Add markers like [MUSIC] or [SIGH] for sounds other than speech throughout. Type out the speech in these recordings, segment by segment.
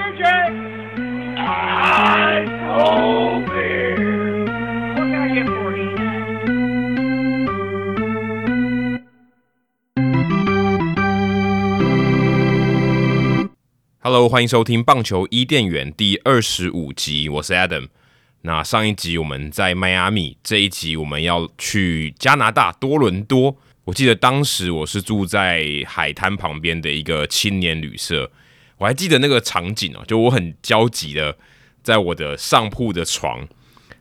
I told beer. What can I get for you? Hello，欢迎收听棒球伊甸园第二十五集，我是 Adam。那上一集我们在迈阿密，这一集我们要去加拿大多伦多。我记得当时我是住在海滩旁边的一个青年旅社，我还记得那个场景哦，就我很焦急的在我的上铺的床，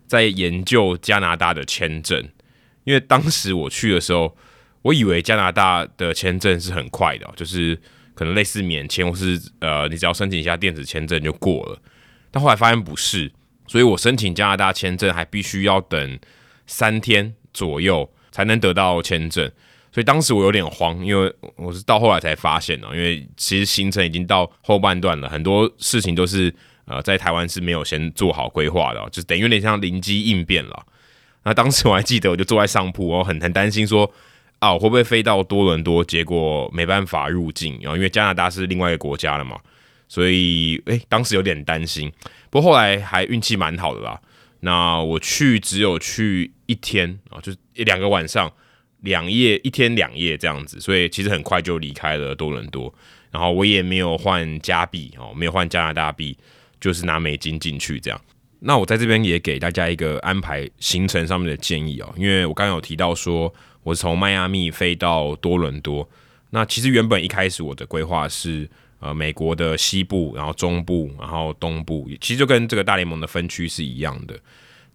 在研究加拿大的签证，因为当时我去的时候，我以为加拿大的签证是很快的，就是可能类似免签或是呃，你只要申请一下电子签证就过了，但后来发现不是，所以我申请加拿大签证还必须要等三天左右才能得到签证。所以当时我有点慌，因为我是到后来才发现哦，因为其实行程已经到后半段了，很多事情都是呃在台湾是没有先做好规划的，就等于有点像灵机应变了。那当时我还记得，我就坐在上铺，我很很担心说啊，我会不会飞到多伦多，结果没办法入境，然后因为加拿大是另外一个国家了嘛，所以诶，当时有点担心。不过后来还运气蛮好的啦，那我去只有去一天啊，就一两个晚上。两夜一天两夜这样子，所以其实很快就离开了多伦多。然后我也没有换加币哦，没有换加拿大币，就是拿美金进去这样。那我在这边也给大家一个安排行程上面的建议哦，因为我刚刚有提到说我是从迈阿密飞到多伦多。那其实原本一开始我的规划是呃美国的西部，然后中部，然后东部，其实就跟这个大联盟的分区是一样的。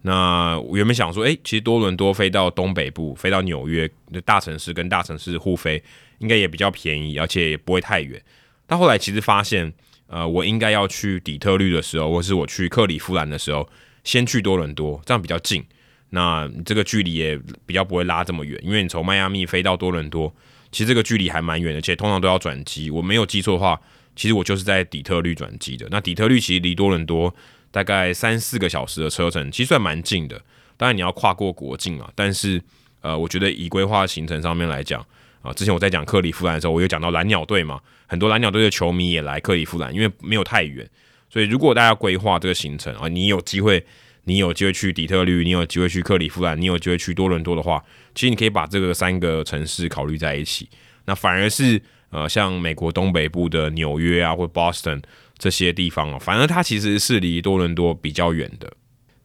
那我原本想说，诶、其实多伦多飞到东北部，飞到纽约的大城市跟大城市互飞，应该也比较便宜，而且也不会太远。但后来其实发现，呃，我应该要去底特律的时候，或是我去克里夫兰的时候，先去多伦多，这样比较近。那这个距离也比较不会拉这么远，因为你从迈阿密飞到多伦多，其实这个距离还蛮远的，且通常都要转机。我没有记错的话，其实我就是在底特律转机的。那底特律其实离多伦多。大概三四个小时的车程，其实算蛮近的。当然你要跨过国境啊，但是呃，我觉得以规划行程上面来讲啊，之前我在讲克里夫兰的时候，我有讲到蓝鸟队嘛，很多蓝鸟队的球迷也来克里夫兰，因为没有太远。所以如果大家规划这个行程啊，你有机会，你有机会去底特律，你有机会去克里夫兰，你有机会去多伦多的话，其实你可以把这个三个城市考虑在一起。那反而是呃，像美国东北部的纽约啊，或 Boston。这些地方哦，反正它其实是离多伦多比较远的。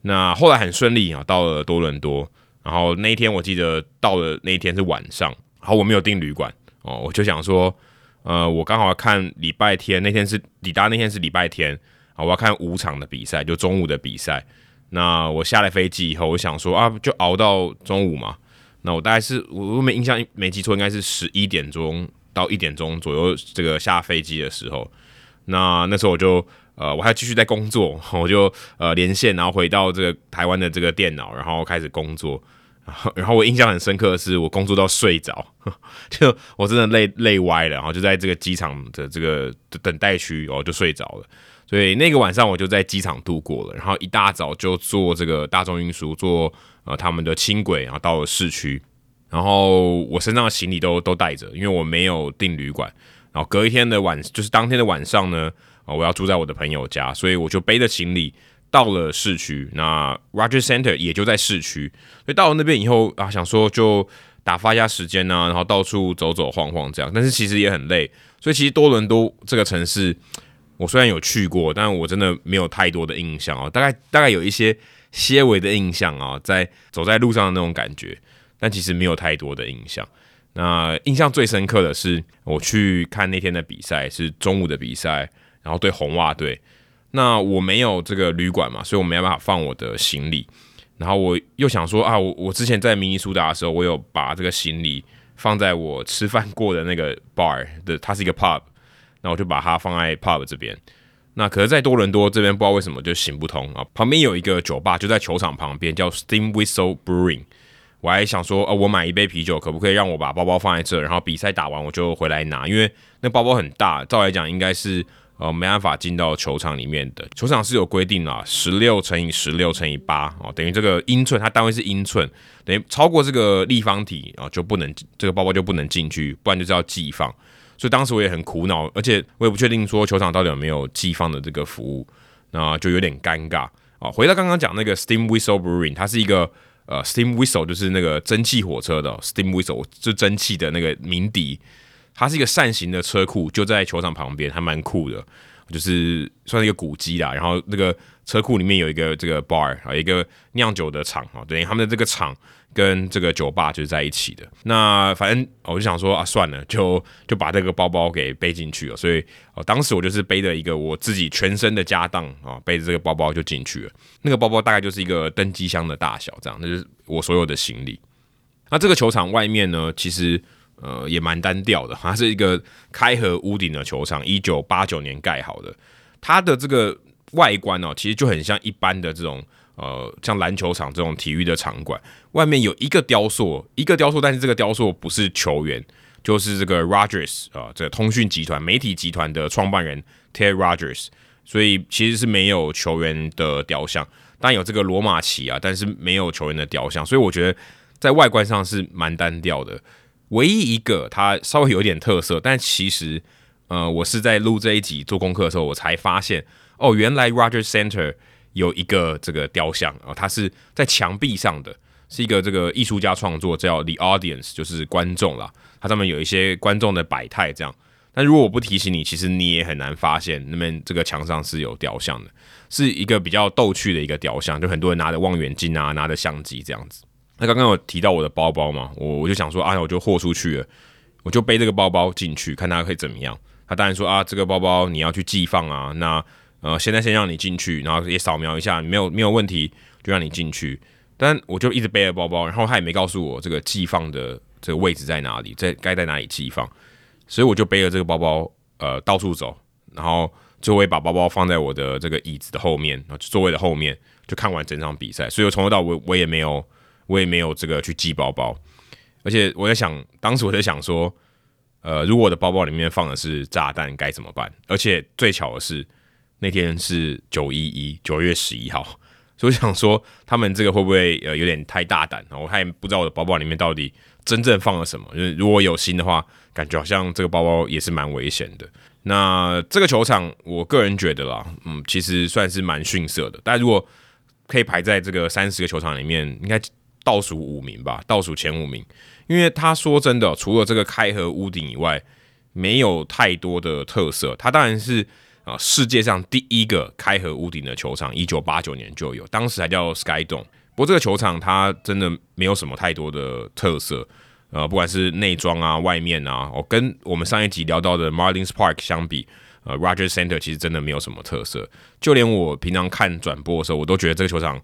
那后来很顺利啊，到了多伦多。然后那一天我记得到了那一天是晚上，然后我没有订旅馆哦，我就想说，呃，我刚好要看礼拜天，那天是抵达那天是礼拜天啊，我要看五场的比赛，就中午的比赛。那我下了飞机以后，我想说啊，就熬到中午嘛。那我大概是我没印象没记错，应该是十一点钟到一点钟左右，这个下飞机的时候。那那时候我就呃，我还继续在工作，[LAUGHS] 我就呃连线，然后回到这个台湾的这个电脑，然后开始工作。然后，然后我印象很深刻的是，我工作到睡着，[LAUGHS] 就我真的累累歪了，然后就在这个机场的这个等待区，我就睡着了。所以那个晚上我就在机场度过了。然后一大早就坐这个大众运输，坐呃他们的轻轨，然后到了市区。然后我身上的行李都都带着，因为我没有订旅馆。然后隔一天的晚，就是当天的晚上呢，啊，我要住在我的朋友家，所以我就背着行李到了市区。那 Roger Center 也就在市区，所以到了那边以后啊，想说就打发一下时间啊，然后到处走走晃晃这样。但是其实也很累，所以其实多伦多这个城市，我虽然有去过，但我真的没有太多的印象啊，大概大概有一些些微的印象啊，在走在路上的那种感觉，但其实没有太多的印象。那印象最深刻的是，我去看那天的比赛是中午的比赛，然后对红袜队。那我没有这个旅馆嘛，所以我没办法放我的行李。然后我又想说啊，我我之前在明尼苏达的时候，我有把这个行李放在我吃饭过的那个 bar 的，它是一个 pub，那我就把它放在 pub 这边。那可是，在多伦多这边不知道为什么就行不通啊。旁边有一个酒吧，就在球场旁边，叫 Steam Whistle Brewing。我还想说，呃，我买一杯啤酒，可不可以让我把包包放在这，然后比赛打完我就回来拿？因为那包包很大，照来讲应该是呃没办法进到球场里面的。球场是有规定啦，十六乘以十六乘以八哦，等于这个英寸，它单位是英寸，等于超过这个立方体啊就不能这个包包就不能进去，不然就是要寄放。所以当时我也很苦恼，而且我也不确定说球场到底有没有寄放的这个服务，那就有点尴尬啊。回到刚刚讲那个 Steam Whistle Brewing，它是一个呃 Steam Whistle 就是那个蒸汽火车的 Steam Whistle，就蒸汽的那个鸣笛，它是一个扇形的车库，就在球场旁边，还蛮酷的，就是算是一个古迹啦。然后那个车库里面有一个这个 bar 啊，一个酿酒的厂啊，等于他们的这个厂。跟这个酒吧就是在一起的。那反正我就想说啊，算了，就就把这个包包给背进去了。所以哦，当时我就是背着一个我自己全身的家当啊，背着这个包包就进去了。那个包包大概就是一个登机箱的大小，这样，那就是我所有的行李。那这个球场外面呢，其实呃也蛮单调的，它是一个开合屋顶的球场，一九八九年盖好的。它的这个外观哦，其实就很像一般的这种。呃，像篮球场这种体育的场馆，外面有一个雕塑，一个雕塑，但是这个雕塑不是球员，就是这个 Rogers 啊、这通讯集团、媒体集团的创办人 Ted Rogers，所以其实是没有球员的雕像，但有这个罗马旗啊，但是没有球员的雕像，所以我觉得在外观上是蛮单调的。唯一一个它稍微有点特色，但其实呃，我是在录这一集做功课的时候，我才发现哦，原来 Rogers Center。有一个这个雕像啊，它是在墙壁上的，是一个这个艺术家创作，叫 The Audience，就是观众啦。它上面有一些观众的百态这样。但如果我不提醒你，其实你也很难发现那边这个墙上是有雕像的，是一个比较逗趣的一个雕像，就很多人拿着望远镜啊，拿着相机这样子。那刚刚有提到我的包包嘛，我我就想说啊，我就豁出去了，我就背这个包包进去，看它可以怎么样。他当然说啊，这个包包你要去寄放啊，那。呃，现在先让你进去，然后也扫描一下，没有没有问题就让你进去。但我就一直背着包包，然后他也没告诉我这个寄放的这个位置在哪里，在该在哪里寄放，所以我就背着这个包包呃到处走，然后就会把包包放在我的这个椅子的后面，然后座位的后面，就看完整场比赛。所以我从头到尾我也没有我也没有这个去寄包包，而且我在想，当时我在想说，呃，如果我的包包里面放的是炸弹该怎么办？而且最巧的是。那天是九一一，九月十一号，所以我想说他们这个会不会呃有点太大胆？然后我还不知道我的包包里面到底真正放了什么。就是如果有心的话，感觉好像这个包包也是蛮危险的。那这个球场，我个人觉得啦，嗯，其实算是蛮逊色的。但如果可以排在这个三十个球场里面，应该倒数五名吧，倒数前五名。因为他说真的，除了这个开合屋顶以外，没有太多的特色。他当然是。啊，世界上第一个开合屋顶的球场，一九八九年就有，当时还叫 Sky Dome。不过这个球场它真的没有什么太多的特色，呃，不管是内装啊、外面啊，哦，跟我们上一集聊到的 Marlins Park 相比，呃，Rogers Center 其实真的没有什么特色。就连我平常看转播的时候，我都觉得这个球场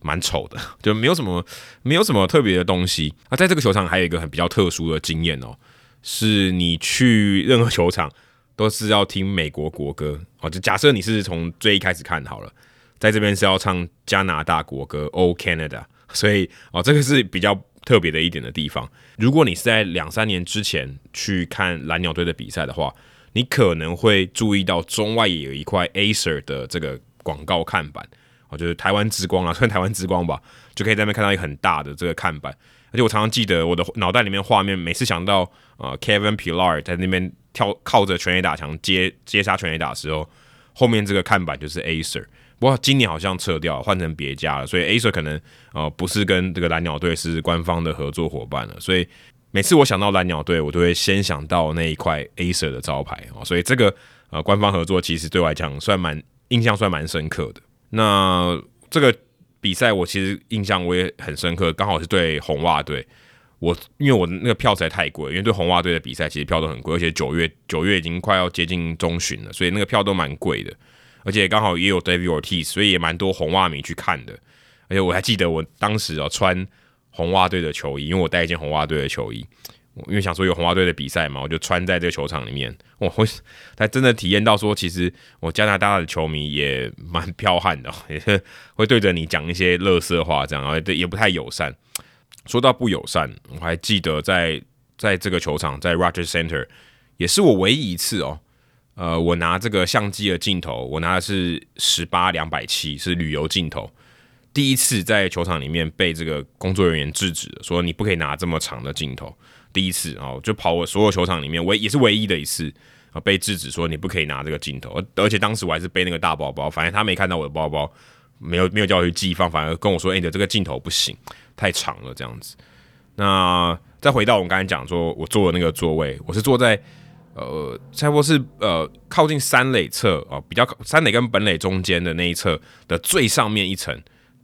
蛮丑的，[LAUGHS] 就没有什么没有什么特别的东西。那在这个球场还有一个很比较特殊的经验哦，是你去任何球场。都是要听美国国歌哦，就假设你是从最一开始看好了，在这边是要唱加拿大国歌《O Canada》，所以哦，这个是比较特别的一点的地方。如果你是在两三年之前去看蓝鸟队的比赛的话，你可能会注意到中外也有一块 Acer 的这个广告看板哦，就是台湾之光啊，[LAUGHS] 算台湾之光吧，就可以在那边看到一个很大的这个看板。而且我常常记得我的脑袋里面画面，每次想到呃 Kevin Pillar 在那边。跳靠着全垒打墙接接杀全垒打时候，后面这个看板就是 Acer。不过今年好像撤掉，换成别家了，所以 Acer 可能呃不是跟这个蓝鸟队是官方的合作伙伴了。所以每次我想到蓝鸟队，我都会先想到那一块 Acer 的招牌哦。所以这个呃官方合作其实对我来讲算蛮印象算蛮深刻的。那这个比赛我其实印象我也很深刻，刚好是对红袜队。我因为我那个票实在太贵，因为对红袜队的比赛其实票都很贵，而且九月九月已经快要接近中旬了，所以那个票都蛮贵的，而且刚好也有 David Ortiz，所以也蛮多红袜迷去看的。而且我还记得我当时啊穿红袜队的球衣，因为我带一件红袜队的球衣，我因为想说有红袜队的比赛嘛，我就穿在这个球场里面。我会才真的体验到说，其实我加拿大的球迷也蛮 [LAUGHS] 彪悍的，也是会对着你讲一些乐色话，这样啊，对，也不太友善。说到不友善，我还记得在在这个球场，在 Roger Center，也是我唯一一次哦，呃，我拿这个相机的镜头，我拿的是十八两百七，是旅游镜头，第一次在球场里面被这个工作人员制止，说你不可以拿这么长的镜头。第一次哦，就跑我所有球场里面唯也是唯一的一次啊，被制止说你不可以拿这个镜头，而且当时我还是背那个大包包，反正他没看到我的包包，没有没有叫我去寄放，反而跟我说：“哎、你的这个镜头不行，太长了。”这样子。那再回到我们刚才讲说，我坐的那个座位，我是坐在。呃，差不多是呃靠近三垒侧啊，比较三垒跟本垒中间的那一侧的最上面一层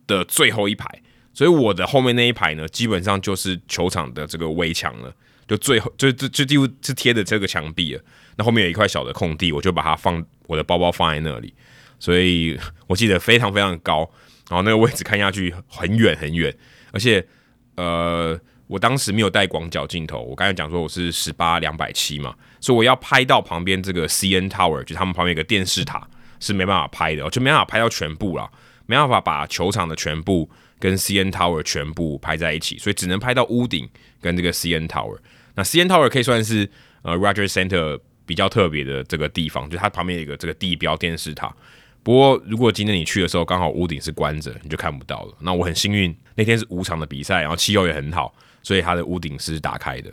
的最后一排，所以我的后面那一排呢，基本上就是球场的这个围墙了，就最后就就就几乎是贴着这个墙壁了。那后面有一块小的空地，我就把它放我的包包放在那里，所以我记得非常非常高，然后那个位置看下去很远很远，而且呃。我当时没有带广角镜头，我刚才讲说我是十八两百七嘛，所以我要拍到旁边这个 CN Tower，就他们旁边有个电视塔是没办法拍的，就没办法拍到全部啦，没办法把球场的全部跟 CN Tower 全部拍在一起，所以只能拍到屋顶跟这个 CN Tower。那 CN Tower 可以算是呃 Roger Center 比较特别的这个地方，就它旁边有一个这个地标电视塔。不过如果今天你去的时候刚好屋顶是关着，你就看不到了。那我很幸运那天是五场的比赛，然后气候也很好。所以它的屋顶是打开的。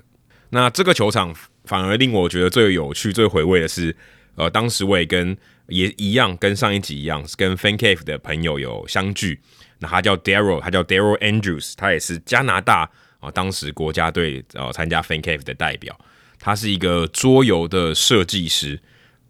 那这个球场反而令我觉得最有趣、最回味的是，呃，当时我也跟也一样，跟上一集一样，跟 Fan Cave 的朋友有相聚。那他叫 Daryl，他叫 Daryl Andrews，他也是加拿大啊、当时国家队呃参加 Fan Cave 的代表。他是一个桌游的设计师、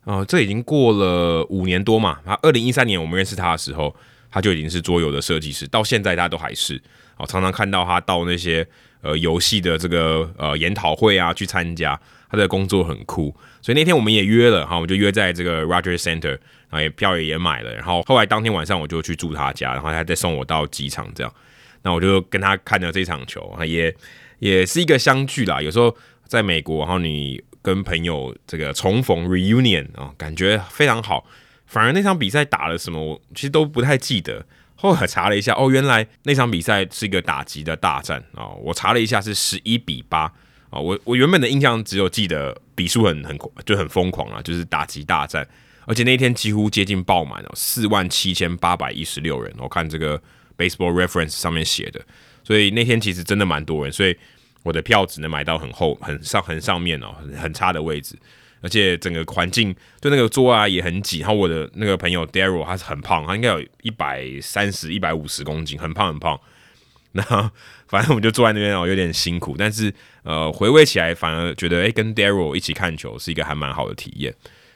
呃，这已经过了五年多嘛。他二零一三年我们认识他的时候，他就已经是桌游的设计师，到现在他都还是。哦、常常看到他到那些。呃，游戏的这个呃研讨会啊，去参加，他的工作很酷，所以那天我们也约了哈，我们就约在这个 Roger Center，然后也票也也买了，然后后来当天晚上我就去住他家，然后他再送我到机场这样，那我就跟他看了这场球，也也是一个相聚啦。有时候在美国，然后你跟朋友这个重逢 reunion 啊，感觉非常好。反而那场比赛打了什么，我其实都不太记得。后来查了一下，哦，原来那场比赛是一个打击的大战啊！我查了一下，是十一比八啊！我我原本的印象只有记得比数很很就很疯狂啊，就是打击大战，而且那天几乎接近爆满哦，四万七千八百一十六人，我看这个 Baseball Reference 上面写的，所以那天其实真的蛮多人，所以我的票只能买到很后很上很上面哦，很很差的位置。而且整个环境就那个桌啊也很挤，然后我的那个朋友 Daryl 他是很胖，他应该有一百三十、一百五十公斤，很胖很胖。[LAUGHS] 那反正我们就坐在那边哦，有点辛苦，但是呃回味起来反而觉得诶，跟 Daryl 一起看球是一个还蛮好的体验。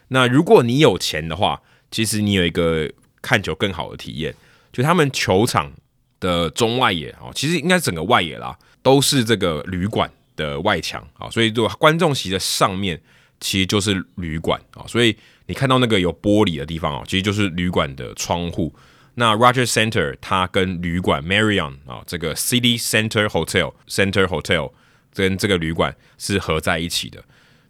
那如果你有钱的话，其实你有一个看球更好的体验，就他们球场的中外野哦，其实应该是整个外野啦，都是这个旅馆的外墙啊，所以就观众席的上面。其实就是旅馆啊，所以你看到那个有玻璃的地方啊，其实就是旅馆的窗户。那 Roger Center 它跟旅馆 Marriott 啊，这个 City Center Hotel Center Hotel 跟这个旅馆是合在一起的。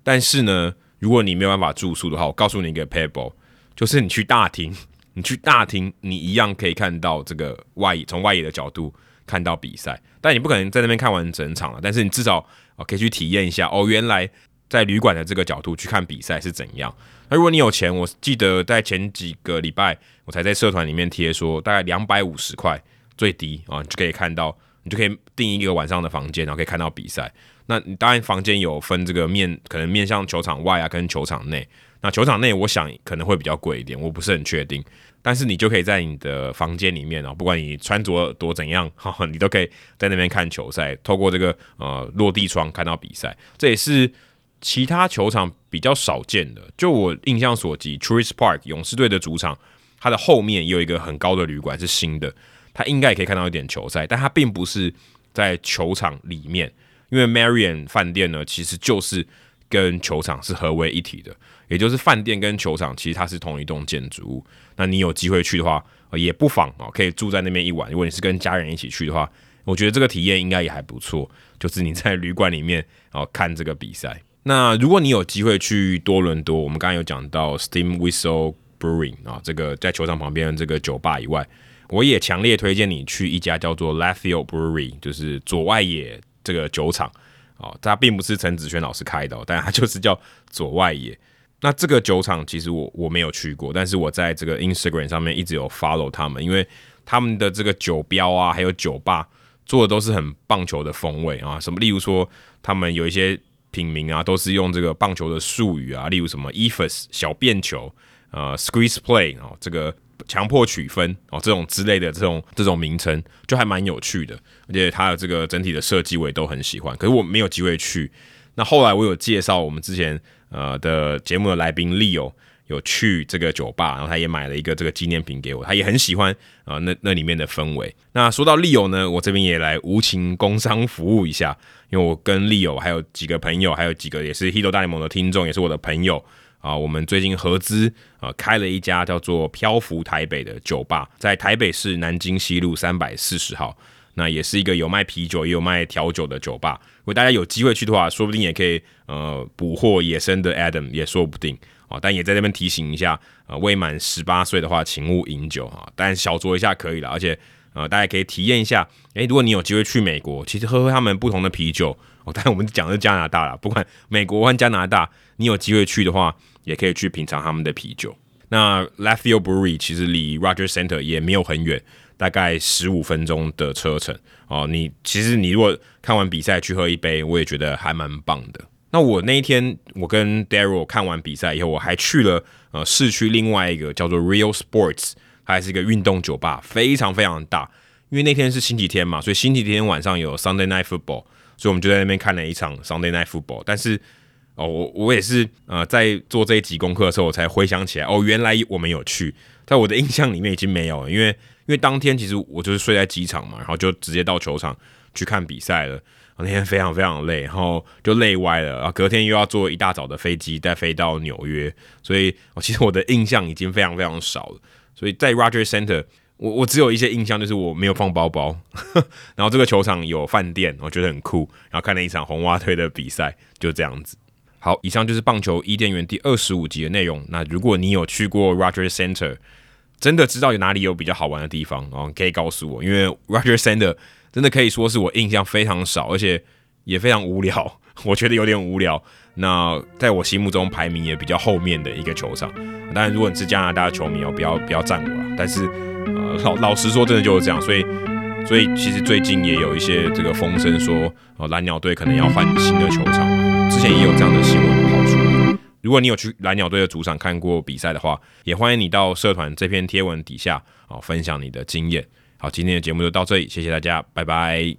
但是呢，如果你没有办法住宿的话，我告诉你一个 pebble，就是你去大厅，你去大厅，你一样可以看到这个外，从外野的角度看到比赛。但你不可能在那边看完整场了，但是你至少啊可以去体验一下哦，原来。在旅馆的这个角度去看比赛是怎样？那如果你有钱，我记得在前几个礼拜我才在社团里面贴说，大概两百五十块最低啊，你就可以看到，你就可以订一个晚上的房间，然后可以看到比赛。那你当然房间有分这个面，可能面向球场外啊，跟球场内。那球场内我想可能会比较贵一点，我不是很确定。但是你就可以在你的房间里面哦，不管你穿着多怎样，哈，你都可以在那边看球赛，透过这个呃落地窗看到比赛。这也是。其他球场比较少见的，就我印象所及，Truist Park 勇士队的主场，它的后面也有一个很高的旅馆是新的，它应该也可以看到一点球赛，但它并不是在球场里面，因为 Marion 饭店呢，其实就是跟球场是合为一体的，也就是饭店跟球场其实它是同一栋建筑物。那你有机会去的话，也不妨啊，可以住在那边一晚。如果你是跟家人一起去的话，我觉得这个体验应该也还不错，就是你在旅馆里面哦看这个比赛。那如果你有机会去多伦多，我们刚刚有讲到 Steam Whistle Brewing 啊，这个在球场旁边的这个酒吧以外，我也强烈推荐你去一家叫做 Left Field Brewery，就是左外野这个酒厂啊，它并不是陈子轩老师开的，但它就是叫左外野。那这个酒厂其实我我没有去过，但是我在这个 Instagram 上面一直有 follow 他们，因为他们的这个酒标啊，还有酒吧做的都是很棒球的风味啊，什么例如说他们有一些品名啊，都是用这个棒球的术语啊，例如什么 EFS（ 小便球，呃 squeeze play 啊，这个强迫取分哦，这种之类的这种这种名称就还蛮有趣的，而且它的这个整体的设计我也都很喜欢，可是我没有机会去。那后来我有介绍我们之前呃的节目的来宾 Leo。有去这个酒吧，然后他也买了一个这个纪念品给我，他也很喜欢啊、呃，那那里面的氛围。那说到 Leo 呢，我这边也来无情工商服务一下，因为我跟 Leo 还有几个朋友，还有几个也是 Hito 大联盟的听众，也是我的朋友啊、我们最近合资啊、开了一家叫做漂浮台北的酒吧，在台北市南京西路三百四十号，那也是一个有卖啤酒也有卖调酒的酒吧。如果大家有机会去的话，说不定也可以呃捕获野生的 Adam，也说不定。哦，但也在这边提醒一下，呃，未满十八岁的话，请勿饮酒哈。但小酌一下可以了，而且呃，大家可以体验一下。诶，如果你有机会去美国，其实喝喝他们不同的啤酒哦。但我们讲的是加拿大啦，不管美国或加拿大，你有机会去的话，也可以去品尝他们的啤酒。那 Left Field Brewery 其实离 Roger Center 也没有很远，大概十五分钟的车程哦。你其实你如果看完比赛去喝一杯，我也觉得还蛮棒的。那我那一天，我跟 Daryl 看完比赛以后，我还去了呃市区另外一个叫做 Real Sports，它还是一个运动酒吧，非常非常大。因为那天是星期天嘛，所以星期天晚上有 Sunday Night Football，所以我们就在那边看了一场 Sunday Night Football。但是哦，我我也是呃在做这一集功课的时候，我才回想起来，哦，原来我们有去，在我的印象里面已经没有了，因为因为当天其实我就是睡在机场嘛，然后就直接到球场去看比赛了。那天非常非常累，然后就累歪了，然后隔天又要坐一大早的飞机再飞到纽约，所以我其实我的印象已经非常非常少了。所以在 Roger Center，我我只有一些印象，就是我没有放包包，[LAUGHS] 然后这个球场有饭店，我觉得很酷，然后看了一场红袜队的比赛，就这样子。好，以上就是棒球伊甸园第二十五集的内容。那如果你有去过 Roger Center，真的知道有哪里有比较好玩的地方，哦，可以告诉我，因为 [LAUGHS] Roger Center。真的可以说是我印象非常少，而且也非常无聊，[LAUGHS] 我觉得有点无聊。那在我心目中排名也比较后面的一个球场。当然，如果你是加拿大的球迷哦，不要不要赞我了。但是，呃，老老实说，真的就是这样。所以，所以其实最近也有一些这个风声说，哦，蓝鸟队可能要换新的球场。之前也有这样的新闻跑出来。如果你有去蓝鸟队的主场看过比赛的话，也欢迎你到社团这篇贴文底下啊，分享你的经验。好，今天的节目就到这里，谢谢大家，拜拜。